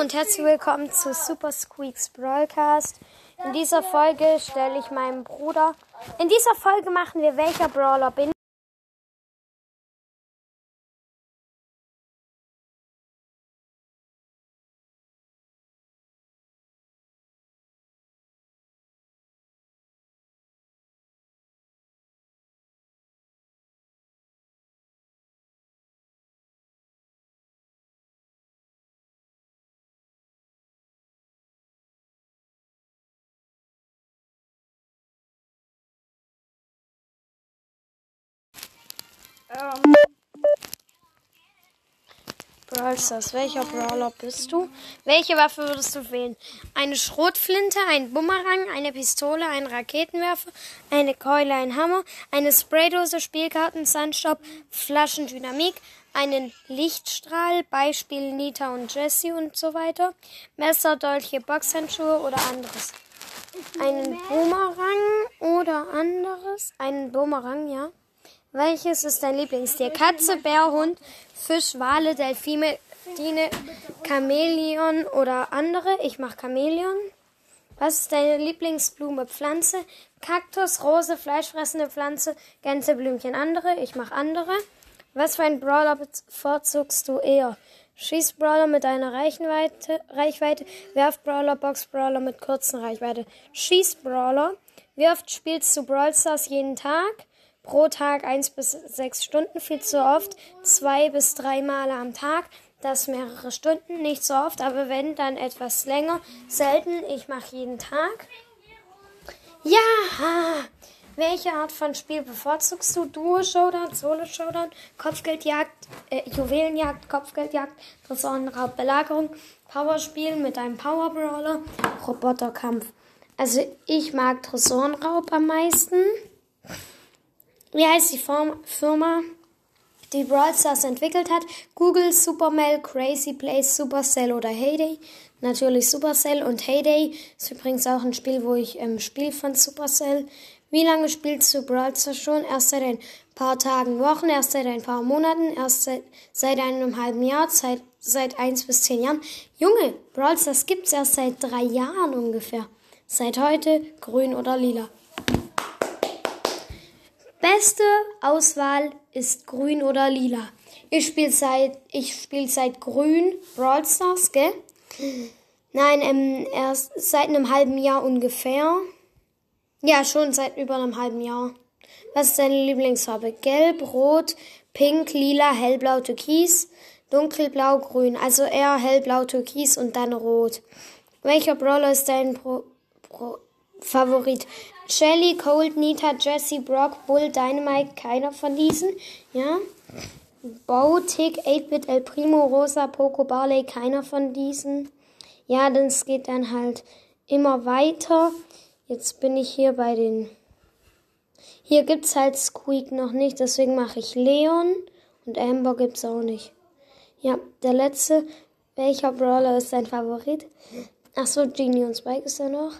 Und herzlich willkommen zu Super Squeaks Brawlcast. In dieser Folge stelle ich meinem Bruder. In dieser Folge machen wir welcher Brawler bin. Ähm. Brawl Stars, welcher Brawler bist du? Welche Waffe würdest du wählen? Eine Schrotflinte, ein Bumerang, eine Pistole, ein Raketenwerfer, eine Keule, ein Hammer, eine Spraydose, Spielkarten, Sandstaub, Flaschendynamik, einen Lichtstrahl, Beispiel Nita und Jessie und so weiter, Messer, Dolche, Boxhandschuhe oder anderes. Einen Bumerang oder anderes? Einen Bumerang, ja. Welches ist dein Lieblingstier? Katze, Bär, Hund, Fisch, Wale, Delfine, Dine, Chamäleon oder andere? Ich mach Chamäleon. Was ist deine Lieblingsblume? Pflanze, Kaktus, Rose, fleischfressende Pflanze, Gänseblümchen, andere? Ich mach andere. Was für ein Brawler bevorzugst du eher? Schießbrawler mit einer Reichweite, Reichweite, Werfbrawler, Boxbrawler mit kurzen Reichweite. Schießbrawler. Wie oft spielst du Brawl Stars jeden Tag? Pro Tag eins bis sechs Stunden, viel zu oft, zwei bis drei Male am Tag. Das mehrere Stunden, nicht so oft, aber wenn, dann etwas länger. Selten, ich mache jeden Tag. Ja! Welche Art von Spiel bevorzugst du? Duo-Showdown, Solo-Showdown, Kopfgeldjagd, äh, Juwelenjagd, Kopfgeldjagd, Tresorenraub, Belagerung, Powerspiel mit einem Powerbrawler, Roboterkampf. Also ich mag Tresorenraub am meisten. Wie heißt die Firma, die Brawl Stars entwickelt hat? Google, Supermail, Crazy Place, Supercell oder Heyday? Natürlich Supercell und Heyday ist übrigens auch ein Spiel, wo ich ähm, spiele von Supercell. Wie lange spielst du Brawl Stars schon? Erst seit ein paar Tagen, Wochen, erst seit ein paar Monaten, erst seit, seit einem halben Jahr, seit, seit eins bis zehn Jahren. Junge, Brawl Stars gibt's erst seit drei Jahren ungefähr. Seit heute grün oder lila. Beste Auswahl ist grün oder lila. Ich spiele seit ich spiele seit grün Brawl Stars, gell? Nein, ähm, erst seit einem halben Jahr ungefähr. Ja, schon seit über einem halben Jahr. Was ist deine Lieblingsfarbe? Gelb, Rot, Pink, Lila, Hellblau, Türkis, Dunkelblau, Grün. Also eher Hellblau, Türkis und dann Rot. Welcher Brawler ist dein Pro, Pro Favorit? Shelly, Cold, Nita, Jesse, Brock, Bull, Dynamite, keiner von diesen. Ja. Bo, Tick, 8-Bit, El Primo, Rosa, Poco, Barley, keiner von diesen. Ja, das geht dann halt immer weiter. Jetzt bin ich hier bei den. Hier gibt's halt Squeak noch nicht, deswegen mache ich Leon und Amber gibt's auch nicht. Ja, der letzte. Welcher Brawler ist dein Favorit? Ach so, Genie und Spike ist da noch.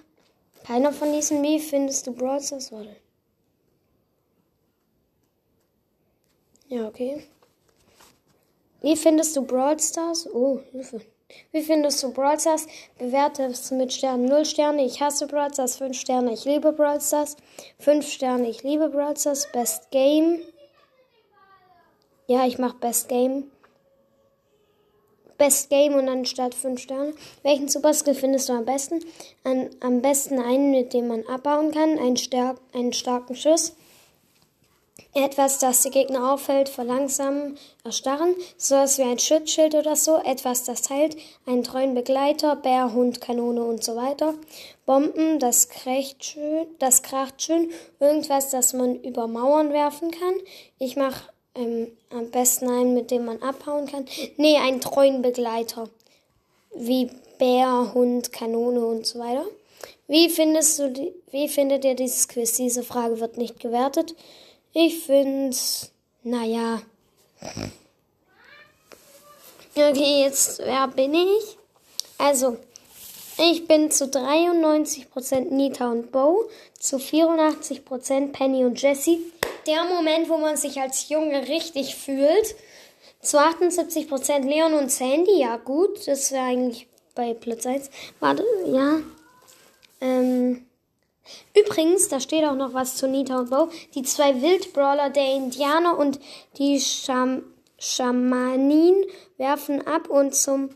Keiner von diesen Wie findest du Brawl Stars? Warte. Ja, okay. Wie findest du Brawl Stars? Oh, Hilfe. Wie findest du Brawl Stars? Bewerte es mit Sternen 0 Sterne. Ich hasse Brawl Stars. 5 Sterne. Ich liebe Brawl Stars. 5 Sterne. Ich liebe Brawl Stars. Best Game. Ja, ich mache Best Game. Best Game und dann statt 5 Sterne. Welchen Superskill findest du am besten? An, am besten einen, mit dem man abbauen kann, einen, stark, einen starken Schuss. Etwas, das die Gegner auffällt, verlangsamen, erstarren, sowas wie ein Schutzschild oder so, etwas, das heilt, einen treuen Begleiter, Bär, Hund, Kanone und so weiter. Bomben, das schön, das kracht schön, irgendwas, das man über Mauern werfen kann. Ich mache ähm, am besten einen, mit dem man abhauen kann. Nee, einen treuen Begleiter. Wie Bär, Hund, Kanone und so weiter. Wie findest du die, wie findet ihr dieses Quiz? Diese Frage wird nicht gewertet. Ich find's, naja. Okay, jetzt, wer bin ich? Also, ich bin zu 93% Nita und Bo, zu 84% Penny und Jessie. Der Moment, wo man sich als Junge richtig fühlt. Zu 78% Leon und Sandy, ja gut, das wäre eigentlich bei Platz 1. Warte, ja. Ähm. Übrigens, da steht auch noch was zu Nita und Bo. Die zwei Wildbrawler, der Indianer und die Scham Schamanin, werfen ab und zum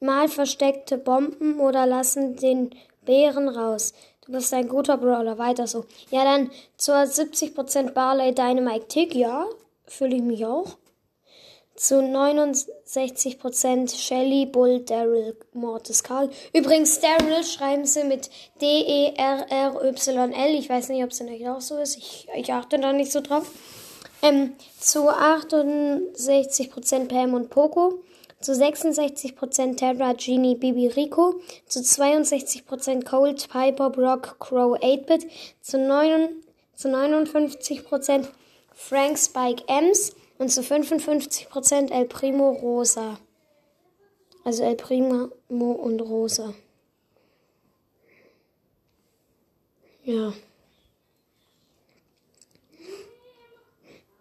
Mal versteckte Bomben oder lassen den Bären raus. Du bist ein guter Brawler, weiter so. Ja, dann zur 70% Barley Dynamite Tick, ja, fühle ich mich auch. Zu 69% Shelly, Bull, Daryl, Mortis, Karl. Übrigens, Daryl schreiben sie mit D-E-R-R-Y-L. Ich weiß nicht, ob es in euch auch so ist. Ich, ich achte da nicht so drauf. Ähm, zu 68% Pam und Poco zu 66% Terra, Genie, Bibi, Rico, zu 62% Cold, Piper, Brock, Crow, 8-Bit, zu, 9, zu 59% Frank, Spike, Ems und zu 55% El Primo, Rosa. Also El Primo und Rosa. Ja.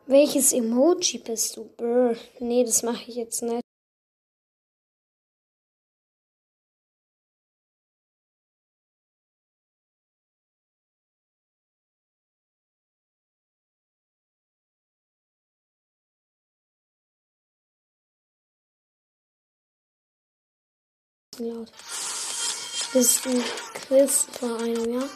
Welches Emoji bist du? Brr. Nee, das mache ich jetzt nicht. Laut. Das ist ein Quiz vor einem Jahr.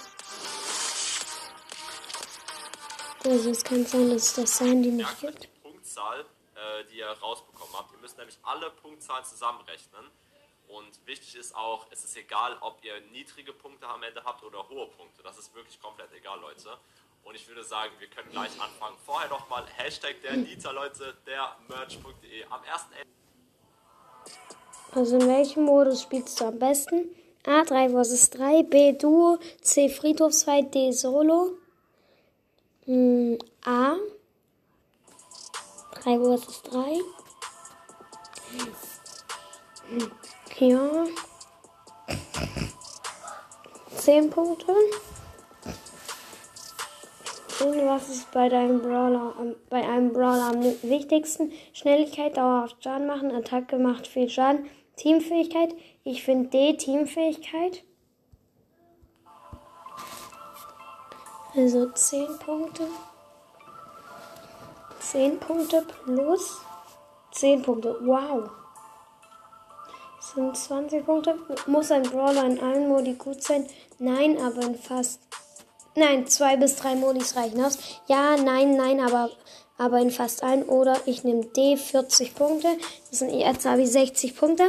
Also es kann sein, dass das Sandy nicht gibt. Die Punktzahl, äh, die ihr rausbekommen habt. Ihr müsst nämlich alle Punktzahlen zusammenrechnen. Und wichtig ist auch, es ist egal, ob ihr niedrige Punkte am Ende habt oder hohe Punkte. Das ist wirklich komplett egal, Leute. Und ich würde sagen, wir können gleich anfangen. Vorher nochmal Hashtag der Nita, Leute, der Merch.de. Am 1.11. Also in welchem Modus spielst du am besten? A 3 vs 3, B Duo, C Friedhofsfight, D Solo. Hm, A 3 vs 3. Ja. 10 Punkte. Und was ist bei deinem Brawler, bei einem Brawler am wichtigsten? Schnelligkeit, dauerhaft Schaden machen, Attacke macht viel Schaden, Teamfähigkeit. Ich finde D Teamfähigkeit. Also 10 Punkte. 10 Punkte plus 10 Punkte. Wow. Das sind 20 Punkte. Muss ein Brawler in allen Modi gut sein? Nein, aber in fast. Nein, zwei bis drei Modis reichen aus. Ja, nein, nein, aber, aber in fast allen. Oder ich nehme D 40 Punkte. Das sind jetzt habe ich 60 Punkte.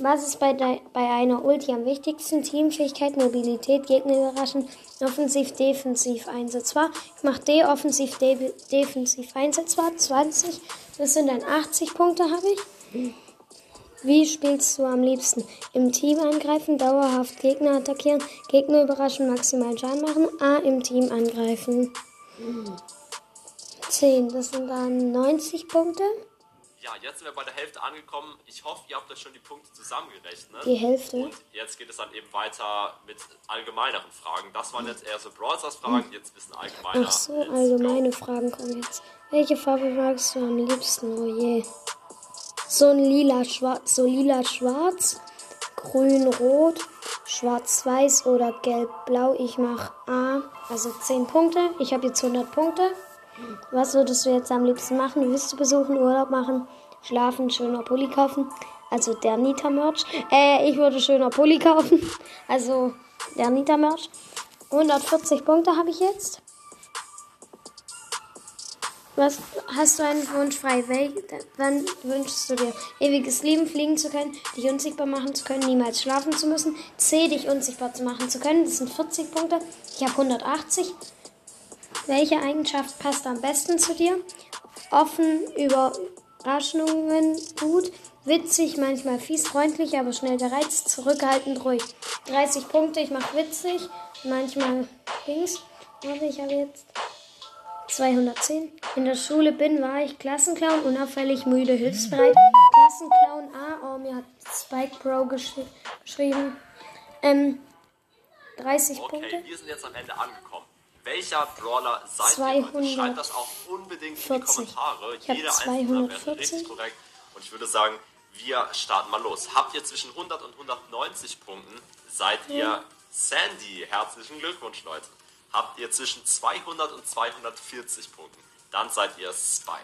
Was ist bei, de, bei einer Ulti am wichtigsten? Teamfähigkeit, Mobilität, Gegner überraschen, offensiv, defensiv einsetzbar. Ich mache D, offensiv, de, defensiv einsetzbar. 20. Das sind dann 80 Punkte, habe ich. Wie spielst du am liebsten? Im Team angreifen, dauerhaft Gegner attackieren, Gegner überraschen, maximal Schaden machen. A, im Team angreifen. 10. Das sind dann 90 Punkte. Ja, jetzt sind wir bei der Hälfte angekommen. Ich hoffe, ihr habt euch schon die Punkte zusammengerechnet. Die Hälfte. Und jetzt geht es dann eben weiter mit allgemeineren Fragen. Das waren jetzt eher so Brawl Stars Fragen, jetzt ein bisschen allgemeiner. Ach so, allgemeine Fragen kommen jetzt. Welche Farbe magst du am liebsten? Oh je. So ein lila schwarz, so lila schwarz, grün rot, schwarz weiß oder gelb blau. Ich mache A, also 10 Punkte. Ich habe jetzt 100 Punkte. Was würdest du jetzt am liebsten machen? Willst du besuchen, Urlaub machen, schlafen, schöner Pulli kaufen? Also der Nita-Merch. Äh, ich würde schöner Pulli kaufen. Also der Nita-Merch. 140 Punkte habe ich jetzt. Was hast du einen Wunsch frei? Wann wünschst du dir? Ewiges Leben, fliegen zu können, dich unsichtbar machen zu können, niemals schlafen zu müssen. C, dich unsichtbar zu machen zu können. Das sind 40 Punkte. Ich habe 180. Welche Eigenschaft passt am besten zu dir? Offen, Überraschungen, gut, witzig, manchmal fies, freundlich, aber schnell gereizt, zurückhaltend, ruhig. 30 Punkte, ich mache witzig, manchmal links. Warte, ich habe jetzt 210. In der Schule bin, war ich Klassenclown, unauffällig, müde, hilfsbereit. Klassenclown A, oh, mir hat Spike Pro geschri geschrieben. Ähm, 30 okay, Punkte. wir sind jetzt am Ende angekommen. Welcher Brawler seid ihr? Schreibt das auch unbedingt in die Kommentare. Ich Jeder einzelne wäre richtig korrekt. Und ich würde sagen, wir starten mal los. Habt ihr zwischen 100 und 190 Punkten, seid ihr Sandy. Herzlichen Glückwunsch, Leute. Habt ihr zwischen 200 und 240 Punkten, dann seid ihr Spike.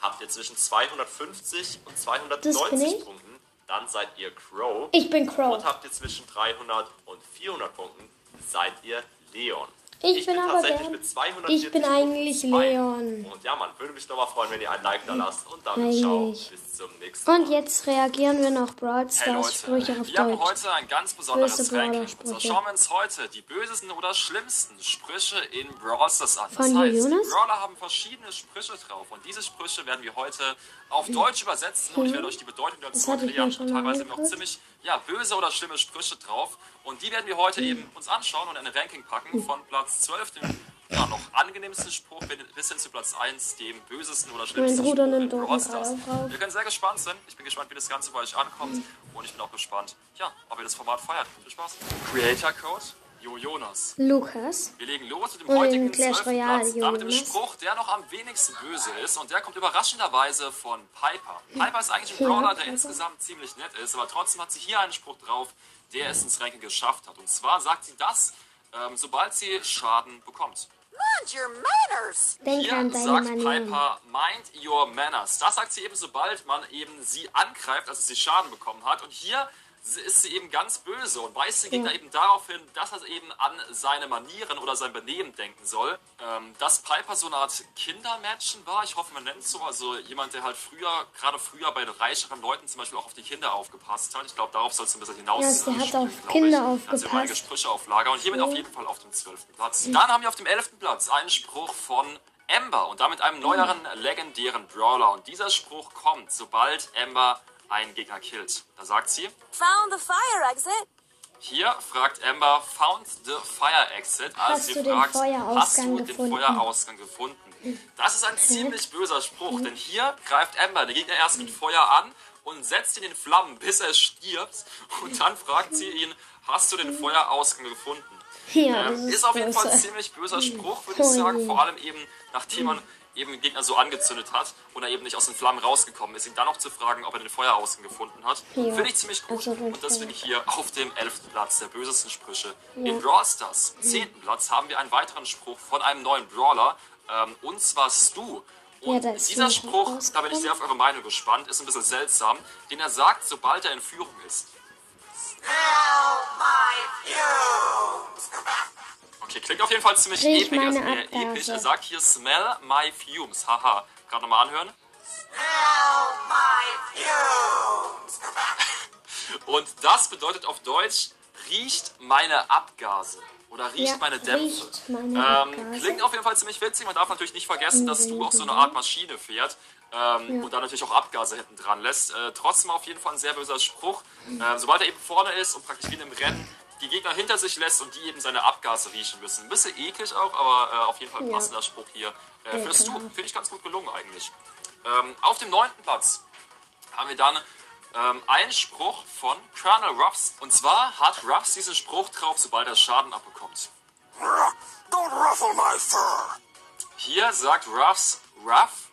Habt ihr zwischen 250 und Das 290 bin ich. Punkten, dann seid ihr Crow. Ich bin Crow. Und habt ihr zwischen 300 und 400 Punkten, seid ihr Leon. Ich bin aber tatsächlich mit 240 ich bin eigentlich. Leon. Und ja, man würde mich doch mal freuen, wenn ihr ein Like da lasst. Und damit ciao, Eigentlich. bis zum nächsten Mal. Und jetzt reagieren wir noch Brawl Hey Stars Leute, Sprüche auf wir haben Deutsch. heute ein ganz besonderes Ranking. Und Brawler-Sprüche. schauen wir uns heute die bösesten oder schlimmsten Sprüche in Brawl Stars an. Das Von heißt, Jonas? die Brawler haben verschiedene Sprüche drauf und diese Sprüche werden wir heute auf Deutsch übersetzen und ich werde euch die Bedeutung dazu ich erklären. schon Teilweise noch ziemlich ja, böse oder schlimme Sprüche drauf und die werden wir heute eben uns anschauen und in ein Ranking packen von Platz 12, dem ja, noch angenehmsten Spruch, bis hin zu Platz 1, dem bösesten oder schlimmsten Spruch in Brawl Stars. Wir können sehr gespannt sein. Ich bin gespannt, wie das Ganze bei euch ankommt. Und ich bin auch gespannt, ja, ob ihr das Format feiert. Viel Spaß. Creator Code, Jo Jonas. Lukas. Wir legen los mit dem Und heutigen Clash 12. Royale, Platz. Damit dem. Spruch, der noch am wenigsten böse ist. Und der kommt überraschenderweise von Piper. Piper ist eigentlich ein Ja, Brawler, der Piper. insgesamt ziemlich nett ist. Aber trotzdem hat sie hier einen Spruch drauf, der es ins Ranking geschafft hat. Und zwar sagt sie das, ähm, sobald sie Schaden bekommt. Mind your manners. Hier sagt. Piper, mind your manners. Das sagt sie eben, sobald man eben sie angreift, also sie Schaden bekommen hat. Und hier ist sie eben ganz böse und weist den Gegner Ja. eben darauf hin, dass er eben an seine Manieren oder sein Benehmen denken soll. Ähm, dass Piper so eine Art Kindermädchen war, ich hoffe, man nennt es so, also jemand, der halt früher, gerade früher bei reicheren Leuten zum Beispiel auch auf die Kinder aufgepasst hat. Ich glaube, darauf soll es ein bisschen hinaus. Ja, sie hat auf Kinder ich. Also aufgepasst. einige Sprüche auf Lager und hiermit auf jeden Fall auf dem 12. Platz. Dann haben wir auf dem 11. Platz einen Spruch von Ember und damit einem neueren legendären Brawler. Und dieser Spruch kommt, sobald Ember einen Gegner killt. Da sagt sie, Found the fire exit. hier fragt Ember, found the fire exit. Also Hast sie den fragt, hast du den gefunden? Feuerausgang gefunden? Das ist ein ziemlich böser Spruch, denn hier greift Ember den Gegner erst mit Feuer an und setzt ihn in Flammen, bis er stirbt. Und dann fragt sie ihn, hast du den Feuerausgang gefunden? Ja, Ähm, das ist, ist, auf jeden Fall ein böse. ziemlich böser Spruch, würde ich sagen. Vor allem eben, nachdem man eben den Gegner so angezündet hat und er eben nicht aus den Flammen rausgekommen ist, ihn dann noch zu fragen, ob er den Feuerausgang gefunden hat, Ja. finde ich ziemlich gut. Also und deswegen hier auf dem 11. Platz der bösesten Sprüche. In Brawl Stars, 10. Platz, haben wir einen weiteren Spruch von einem neuen Brawler, ähm, und zwar Stu. Und Ja, dieser Spruch, da bin ich sehr auf eure Meinung gespannt, ist ein bisschen seltsam, den er sagt, sobald er in Führung ist. Okay, klingt auf jeden Fall ziemlich episch. Also Abgase. episch. Er sagt hier Smell my fumes. Haha. Gerade nochmal anhören. Und das bedeutet auf Deutsch, riecht meine Abgase. Oder riecht Ja, meine Dämpfe. riecht meine ähm, klingt auf jeden Fall ziemlich witzig. Man darf natürlich nicht vergessen, dass du auch so eine Art Maschine fährt. Ähm, Und dann natürlich auch Abgase hinten dran lässt. Äh, trotzdem auf jeden Fall ein sehr böser Spruch. Äh, sobald er eben vorne ist und praktisch wie in einem Rennen die Gegner hinter sich lässt und die eben seine Abgase riechen müssen. Ein bisschen eklig auch, aber äh, auf jeden Fall ein Ja. passender Spruch hier. Äh, findest du? Ekelhaft. Finde ich ganz gut gelungen eigentlich. Ähm, auf dem neunten Platz haben wir dann ähm, einen Spruch von Colonel Ruffs. Und zwar hat Ruffs diesen Spruch drauf, sobald er Schaden abbekommt. Don't ruffle my fur. Hier sagt Ruffs, Ruff,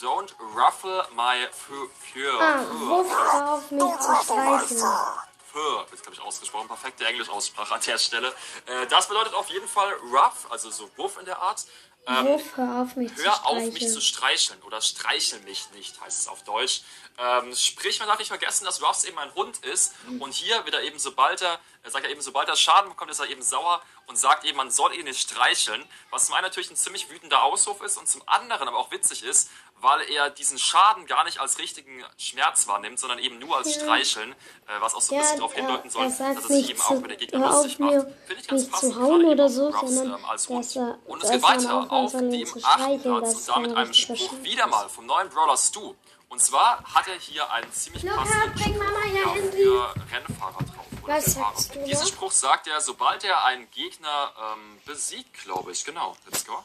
don't ruffle my fur. fur. Ah, Don't ruffle my fur. Fur, jetzt glaube ich ausgesprochen, perfekte Englischaussprache an der Stelle. Äh, das bedeutet auf jeden Fall Ruff, also so Wuff in der Art. Ähm, Wuff, hör auf mich zu Hör auf mich streicheln. zu streicheln oder streichel mich nicht, heißt es auf Deutsch. Ähm, sprich, man darf nicht vergessen, dass Ruffs eben ein Hund ist und hier wird er eben, sobald er, er sagt er eben, sobald er Schaden bekommt, ist er eben sauer und sagt eben, man soll ihn nicht streicheln, was zum einen natürlich ein ziemlich wütender Ausruf ist und zum anderen aber auch witzig ist, weil er diesen Schaden gar nicht als richtigen Schmerz wahrnimmt, sondern eben nur als Streicheln, äh, was auch so ein Ja, bisschen darauf er- hindeuten soll, dass er sich eben auch über den Gegner lustig macht. Finde ich ganz nicht passend, zu hauen gerade oder so, Ruffs, sondern ähm, als dass Hund. er- Und es geht weiter auf dem achten Platz und damit ein einem Spruch wieder mal vom neuen Brawler Stu. Und zwar hat er hier einen ziemlich Lukas, passenden bring Spruch Mama ja, für Rennfahrer drauf. Was sagst du Diesen? Spruch sagt er, sobald er einen Gegner ähm, besiegt, glaube ich. Genau, let's go.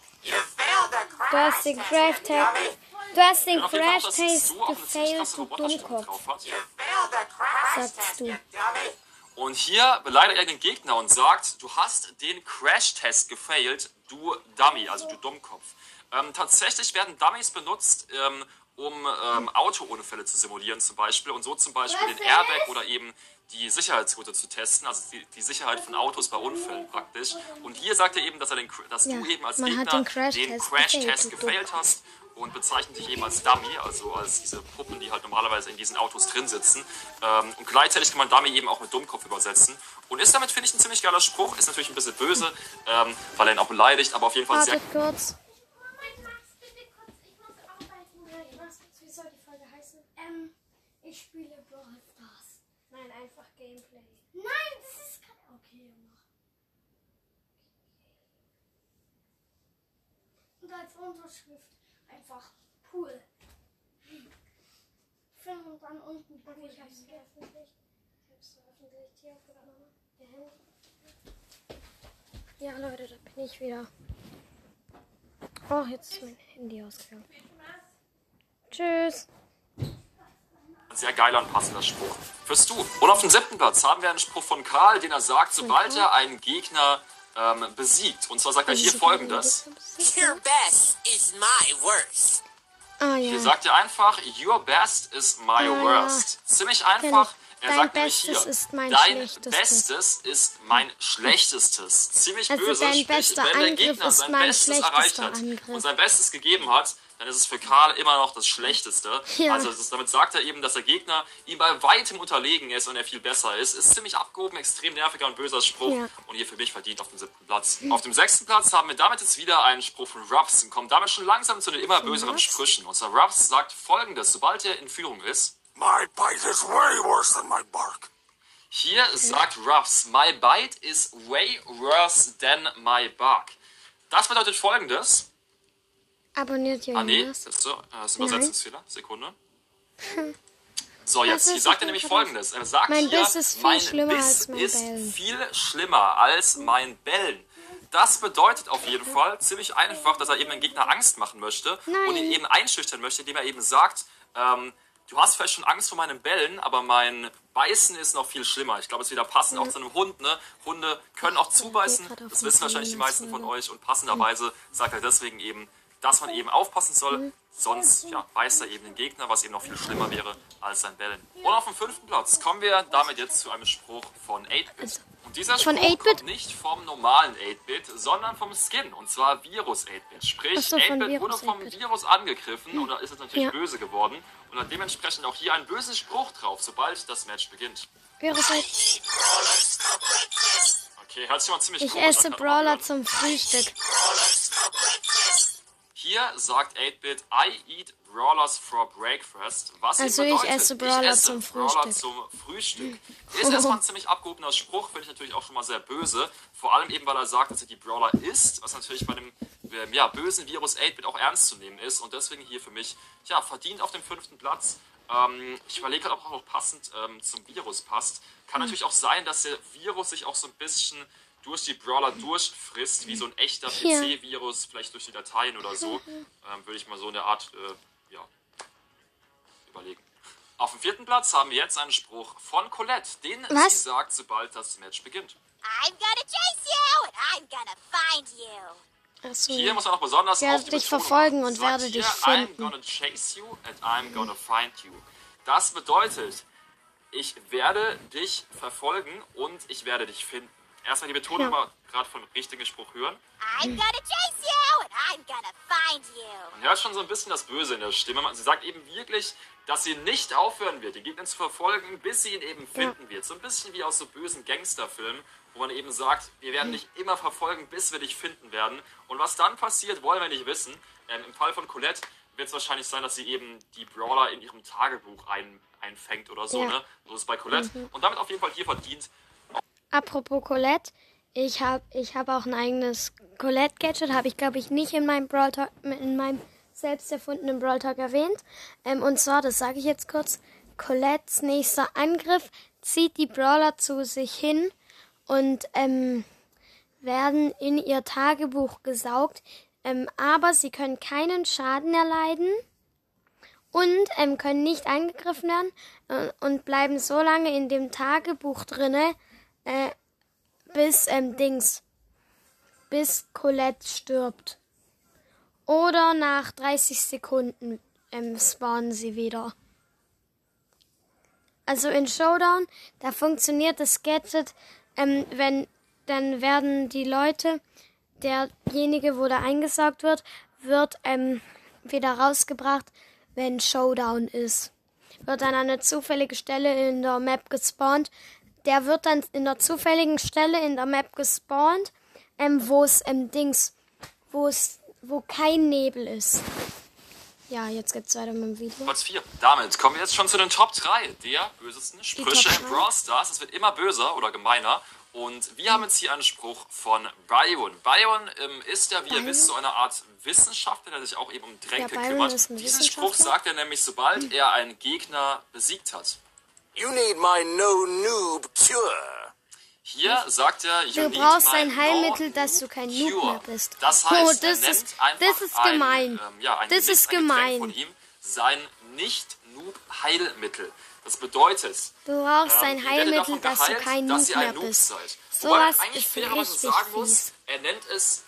Du hast den Crash Tag. Du hast den Crash ziemlich gefailt, du Dummkopf, sagst du. Und hier beleidigt er den Gegner und sagt, du hast den Crash-Test gefailt, du Dummy, also du Dummkopf. Ähm, tatsächlich werden Dummies benutzt, ähm, um ähm, Autounfälle zu simulieren zum Beispiel und so zum Beispiel den Airbag oder eben die Sicherheitsgurte zu testen, also die, die Sicherheit von Autos bei Unfällen praktisch. Und hier sagt er eben, dass, er den, dass Ja, du eben als Gegner den Crash-Test gefailt hast und bezeichnet dich eben als Dummy, also als diese Puppen, die halt normalerweise in diesen Autos drin sitzen. Ähm, und gleichzeitig kann man Dummy eben auch mit Dummkopf übersetzen. Und ist damit, finde ich, ein ziemlich geiler Spruch. Ist natürlich ein bisschen böse, ähm, weil er ihn auch beleidigt, aber auf jeden Fall sehr Wartet kurz. Wie soll die Folge heißen? Ähm, ich spiele Brawl Stars. Nein, einfach Gameplay. Nein, das ist kein. Okay, mach. Und als Unterschrift einfach Pool. Film und dann unten. Okay, ich hab's veröffentlicht. Ich hab's veröffentlicht hier auf der Mama. Der Handy. Ja, Leute, da bin ich wieder. Oh, jetzt ist mein Handy ausgegangen. Tschüss. Ein sehr geiler und passender Spruch. Fürs Du. Und auf dem siebten Platz haben wir einen Spruch von Karl, den er sagt, sobald er einen Gegner ähm, besiegt. Und zwar sagt er hier folgendes. Your best is my worst. Ah Hier ja. sagt er einfach, your best is my ja. worst. Ziemlich einfach. Er Dein sagt nämlich hier, ist mein dein Schlechtestes. Bestes ist mein Schlechtestes. Ziemlich Also böse. dein Sprich, bester wenn der Angriff Gegner sein Bestes erreicht hat Angriff. und sein Bestes gegeben hat, dann ist es für Karl immer noch das Schlechteste. Ja. Also das, damit sagt er eben, dass der Gegner ihm bei weitem unterlegen ist und er viel besser ist. Ist ziemlich abgehoben, extrem nerviger und böser Spruch. Ja. Und hier für mich verdient auf dem siebten Platz. Auf dem sechsten Platz haben wir damit jetzt wieder einen Spruch von Ruffs und kommen damit schon langsam zu den immer böseren Ruffs? Sprüchen. Und zwar Ruffs sagt folgendes, sobald er in Führung ist. My bite is way worse than my bark. Hier sagt Ruffs, my bite is way worse than my bark. Das bedeutet folgendes. Abonniert Ah, nee, Jonas. das ist, so, äh, das ist ein Übersetzungsfehler. Sekunde. So, jetzt, hier ist sagt er nämlich folgendes. Er sagt Mein hier, Biss ist viel mein schlimmer Biss als mein ist Bellen." viel schlimmer als mein Bellen. Das bedeutet auf jeden Fall ziemlich einfach, dass er eben den Gegner Angst machen möchte Nein. und ihn eben einschüchtern möchte, indem er eben sagt, ähm, du hast vielleicht schon Angst vor meinem Bellen, aber mein Beißen ist noch viel schlimmer. Ich glaube, es ist wieder passend auch zu einem Hund. Ne? Hunde können auch zubeißen, das wissen wahrscheinlich die meisten von euch und passenderweise sagt er deswegen eben, dass man eben aufpassen soll, sonst ja, beißt er eben den Gegner, was eben noch viel schlimmer wäre als sein Bellen. Und auf dem fünften Platz kommen wir damit jetzt zu einem Spruch von 8-Bit. Und dieser von Spruch 8-Bit? kommt nicht vom normalen 8-Bit, sondern vom Skin, und zwar Virus 8-Bit. Sprich, so, von 8-Bit wurde Virus vom 8-Bit. Virus angegriffen und da ist es natürlich Ja. böse geworden und hat dementsprechend auch hier einen bösen Spruch drauf, sobald das Match beginnt. Wäre seit Okay, hört sich mal ziemlich ich an, esse Brawler zum Frühstück. Hier sagt 8-Bit, I eat Brawlers for breakfast. Was Also eben ich bedeutet, esse Brawler esse zum Brawler Frühstück. zum Frühstück. Ist erstmal ein ziemlich abgehobener Spruch, finde ich natürlich auch schon mal sehr böse. Vor allem eben, weil er sagt, dass er die Brawler isst, was natürlich bei dem ähm, ja, bösen Virus 8-Bit auch ernst zu nehmen ist. Und deswegen hier für mich, ja, verdient auf dem fünften Platz. Ähm, ich überlege gerade, ob auch noch passend ähm, zum Virus passt. Kann natürlich auch sein, dass der Virus sich auch so ein bisschen durch die Brawler durchfrisst, wie so ein echter. PC-Virus, vielleicht durch die Dateien oder so. Ähm, würde ich mal so eine Art, äh, ja, überlegen. Auf dem vierten Platz haben wir jetzt einen Spruch von Colette, den Was? sie sagt, sobald das Match beginnt. I'm gonna chase you and I'm gonna find you. Achso. Hier muss man auch besonders Ich werde auf die dich Betonung verfolgen und sagt werde hier, dich I'm finden. gonna chase you and I'm gonna find you. Das bedeutet, ich werde dich verfolgen und ich werde dich finden. Erstmal die Betonung Ja. mal gerade vom richtigen Spruch hören. I'm gonna chase you and I'm gonna find you. Man hört schon so ein bisschen das Böse in der Stimme. Sie sagt eben wirklich, dass sie nicht aufhören wird, den Gegner zu verfolgen, bis sie ihn eben finden wird. So ein bisschen wie aus so bösen Gangsterfilmen, wo man eben sagt, wir werden dich immer verfolgen, bis wir dich finden werden. Und was dann passiert, wollen wir nicht wissen. Ähm, Im Fall von Colette wird es wahrscheinlich sein, dass sie eben die Brawler in ihrem Tagebuch ein, einfängt oder so. Ja. Ne? So ist es bei Colette. Und damit auf jeden Fall hier verdient. Apropos Colette, ich habe ich hab auch ein eigenes Colette-Gadget, habe ich glaube ich nicht in meinem Brawl Talk, in meinem selbst erfundenen Brawl Talk erwähnt. Ähm, und zwar, das sage ich jetzt kurz, Colettes nächster Angriff zieht die Brawler zu sich hin und ähm, werden in ihr Tagebuch gesaugt, ähm, aber sie können keinen Schaden erleiden und ähm, können nicht angegriffen werden äh, und bleiben so lange in dem Tagebuch drinne, äh, bis ähm, Dings, bis Colette stirbt. Oder nach 30 Sekunden ähm, spawnen sie wieder. Also in Showdown, da funktioniert das Gadget, ähm, wenn dann werden die Leute, derjenige, wo da eingesaugt wird, wird ähm, wieder rausgebracht, wenn Showdown ist. Wird an eine zufällige Stelle in der Map gespawnt. Der wird dann in der zufälligen Stelle in der Map gespawnt, ähm, wo es ähm, Dings, wo es, wo kein Nebel ist. Ja, jetzt geht's weiter mit dem Video. Platz 4. Damit kommen wir jetzt schon zu den Top 3 der bösesten Sprüche im drei? Brawl Stars. Es wird immer böser oder gemeiner. Und wir haben jetzt hier einen Spruch von Byron. Byron ähm, ist ja, wie ihr Byron? wisst, so eine Art Wissenschaftler, der sich auch eben um Tränke Ja, kümmert. Diesen Spruch sagt er nämlich, sobald er einen Gegner besiegt hat. You need my no noob cure. Hier sagt er, you Du need brauchst ein Heilmittel, no dass du kein Noob mehr bist. Das Oh, heißt, er das nennt ist- einfach das ist ein, gemein. Ähm, ja, ein Das Gedicht, ist ein gemein. von ihm, sein Nicht-Noob-Heilmittel. Das bedeutet, Du brauchst ähm, ein Heilmittel, dass du geheilt, kein dass Noob ihr ein mehr Noob bist. Seid. So Wobei was eigentlich ist fairerweise richtig sagen muss, fies. er nennt es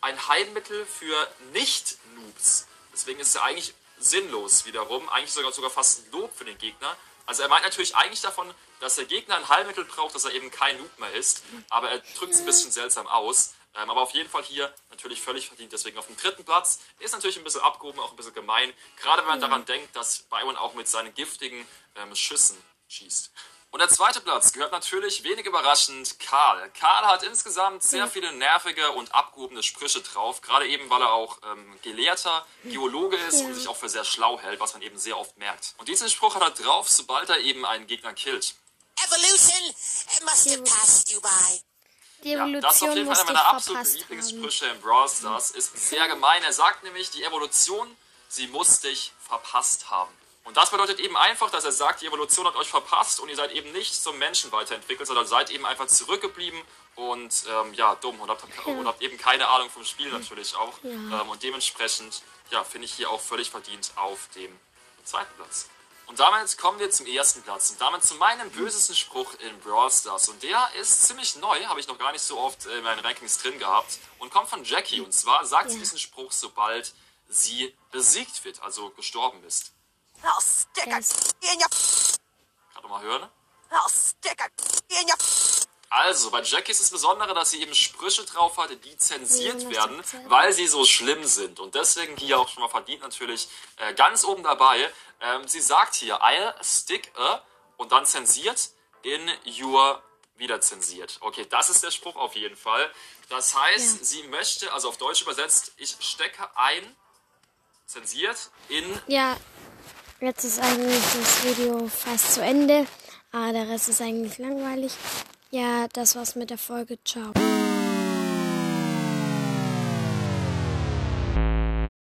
ein Heilmittel für Nicht-Noobs. Deswegen ist es ja eigentlich sinnlos wiederum, eigentlich sogar, sogar fast ein Lob für den Gegner. Also er meint natürlich eigentlich davon, dass der Gegner ein Heilmittel braucht, dass er eben kein Noob mehr ist, aber er drückt es ein bisschen seltsam aus. Ähm, aber auf jeden Fall hier natürlich völlig verdient. Deswegen auf dem dritten Platz ist natürlich ein bisschen abgehoben, auch ein bisschen gemein. Gerade wenn man daran denkt, dass Byron auch mit seinen giftigen ähm, Schüssen schießt. Und der zweite Platz gehört natürlich wenig überraschend Karl. Karl hat insgesamt sehr viele nervige und abgehobene Sprüche drauf, gerade eben, weil er auch ähm, Gelehrter, Geologe ist und sich auch für sehr schlau hält, was man eben sehr oft merkt. Und diesen Spruch hat er drauf, sobald er eben einen Gegner killt. Evolution it must have passed you by. Die Ja, Evolution das ist auf jeden Fall einer meiner absoluten. Lieblingssprüche im Brawl Stars. Ist sehr gemein. Er sagt nämlich, die Evolution, sie muss dich verpasst haben. Und das bedeutet eben einfach, dass er sagt, die Evolution hat euch verpasst und ihr seid eben nicht zum Menschen weiterentwickelt, sondern seid eben einfach zurückgeblieben und ähm, ja, dumm und habt, und habt eben keine Ahnung vom Spiel natürlich auch. Ähm, und dementsprechend, ja, finde ich hier auch völlig verdient auf dem zweiten Platz. Und damit kommen wir zum ersten Platz und damit zu meinem bösesten Spruch in Brawl Stars. Und der ist ziemlich neu, habe ich noch gar nicht so oft in meinen Rankings drin gehabt und kommt von Jackie. Und zwar sagt sie diesen Spruch, sobald sie besiegt wird, also gestorben ist. I'll stick a in your. Kann man mal hören? I'll stick a in your. Also, bei Jackie ist das Besondere, dass sie eben Sprüche drauf hatte, die zensiert werden, weil sie so schlimm sind. Und deswegen hier auch schon mal verdient natürlich äh, ganz oben dabei. Ähm, sie sagt hier, I'll stick a und dann zensiert in your wieder zensiert. Okay, das ist der Spruch auf jeden Fall. Das heißt, Ja. sie möchte, also auf Deutsch übersetzt, ich stecke ein, zensiert in Ja, jetzt ist eigentlich das Video fast zu Ende. Aber der Rest ist eigentlich langweilig. Ja, das war's mit der Folge. Ciao.